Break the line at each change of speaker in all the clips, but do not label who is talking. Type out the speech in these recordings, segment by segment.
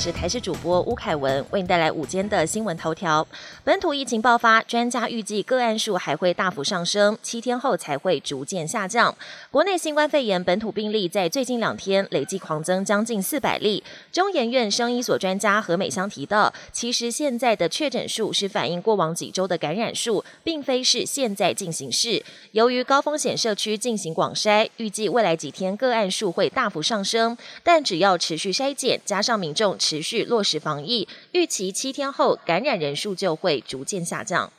是台视主播吴凯文，为你带来午间的新闻头条。本土疫情爆发，专家预计个案数还会大幅上升，七天后才会逐渐下降。国内新冠肺炎本土病例在最近两天累计狂增将近四百例。中研院生医所专家何美香提到，其实现在的确诊数是反映过往几周的感染数，并非是现在进行式。由于高风险社区进行广筛，预计未来几天个案数会大幅上升，但只要持续筛检，加上民众持续落实防疫，预期七天后感染人数就会逐渐下降。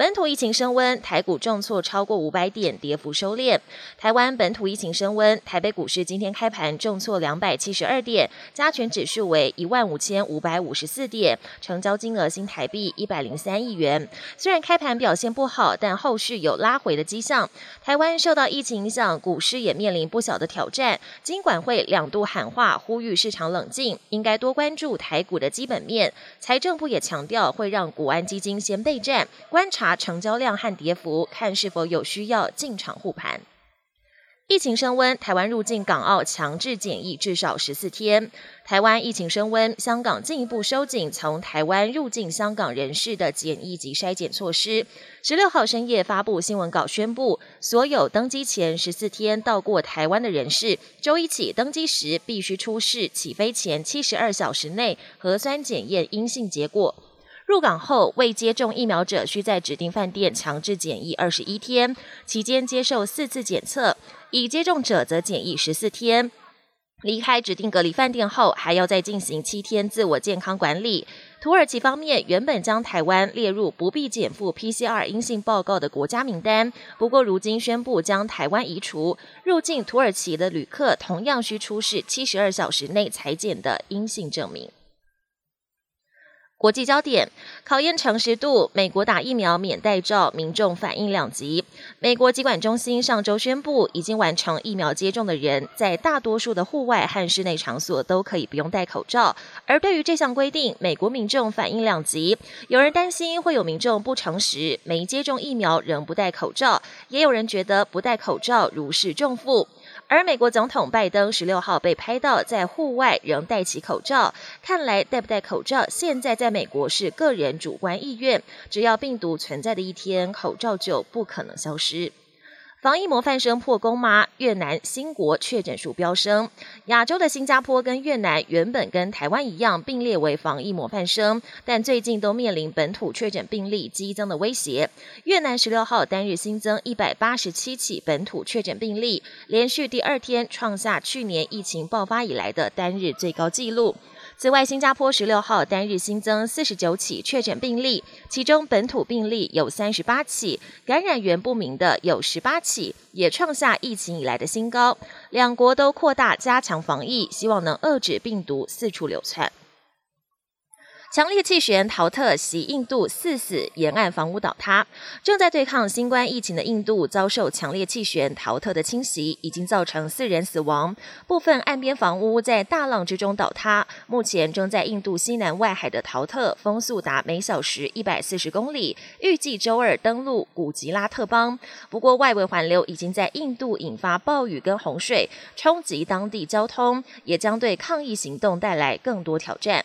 本土疫情升温，台股重挫超过五百点，跌幅收敛。台湾本土疫情升温，台北股市今天开盘重挫两百七十二点，加权指数为一万五千五百五十四点，成交金额新台币一百零三亿元。虽然开盘表现不好，但后续有拉回的迹象。台湾受到疫情影响，股市也面临不小的挑战。金管会两度喊话，呼吁市场冷静，应该多关注台股的基本面。财政部也强调，会让股安基金先备战，观察。成交量和跌幅，看是否有需要进场护盘。疫情升温，台湾入境港澳强制检疫至少十四天。台湾疫情升温，香港进一步收紧从台湾入境香港人士的检疫及筛检措施。十六号深夜发布新闻稿，宣布所有登机前十四天到过台湾的人士，周一起登机时必须出示起飞前七十二小时内核酸检验阴性结果。入港后未接种疫苗者，需在指定饭店强制检疫二十一天，期间接受四次检测；已接种者则检疫十四天。离开指定隔离饭店后，还要再进行七天自我健康管理。土耳其方面原本将台湾列入不必减负 PCR 阴性报告的国家名单，不过如今宣布将台湾移除。入境土耳其的旅客同样需出示七十二小时内裁检的阴性证明。国际焦点考验诚实度，美国打疫苗免戴罩，民众反应两极。美国疾管中心上周宣布，已经完成疫苗接种的人，在大多数的户外和室内场所都可以不用戴口罩。而对于这项规定，美国民众反应两极，有人担心会有民众不诚实，没接种疫苗仍不戴口罩；也有人觉得不戴口罩如释重负。而美国总统拜登十六号被拍到在户外仍戴起口罩，看来戴不戴口罩现在在美国是个人主观意愿，只要病毒存在的一天，口罩就不可能消失。防疫模范生破功吗？越南新国确诊数飙升。亚洲的新加坡跟越南原本跟台湾一样并列为防疫模范生，但最近都面临本土确诊病例激增的威胁。越南十六号单日新增一百八十七起本土确诊病例，连续第二天创下去年疫情爆发以来的单日最高纪录。此外，新加坡十六号单日新增四十九起确诊病例，其中本土病例有三十八起，感染源不明的有十八起，也创下疫情以来的新高。两国都扩大加强防疫，希望能遏制病毒四处流窜。强烈气旋陶特袭印度，四死，沿岸房屋倒塌。正在对抗新冠疫情的印度遭受强烈气旋陶特的侵袭，已经造成四人死亡，部分岸边房屋在大浪之中倒塌。目前正在印度西南外海的陶特风速达每小时一百四十公里，预计周二登陆古吉拉特邦。不过外围环流已经在印度引发暴雨跟洪水，冲击当地交通，也将对抗疫行动带来更多挑战。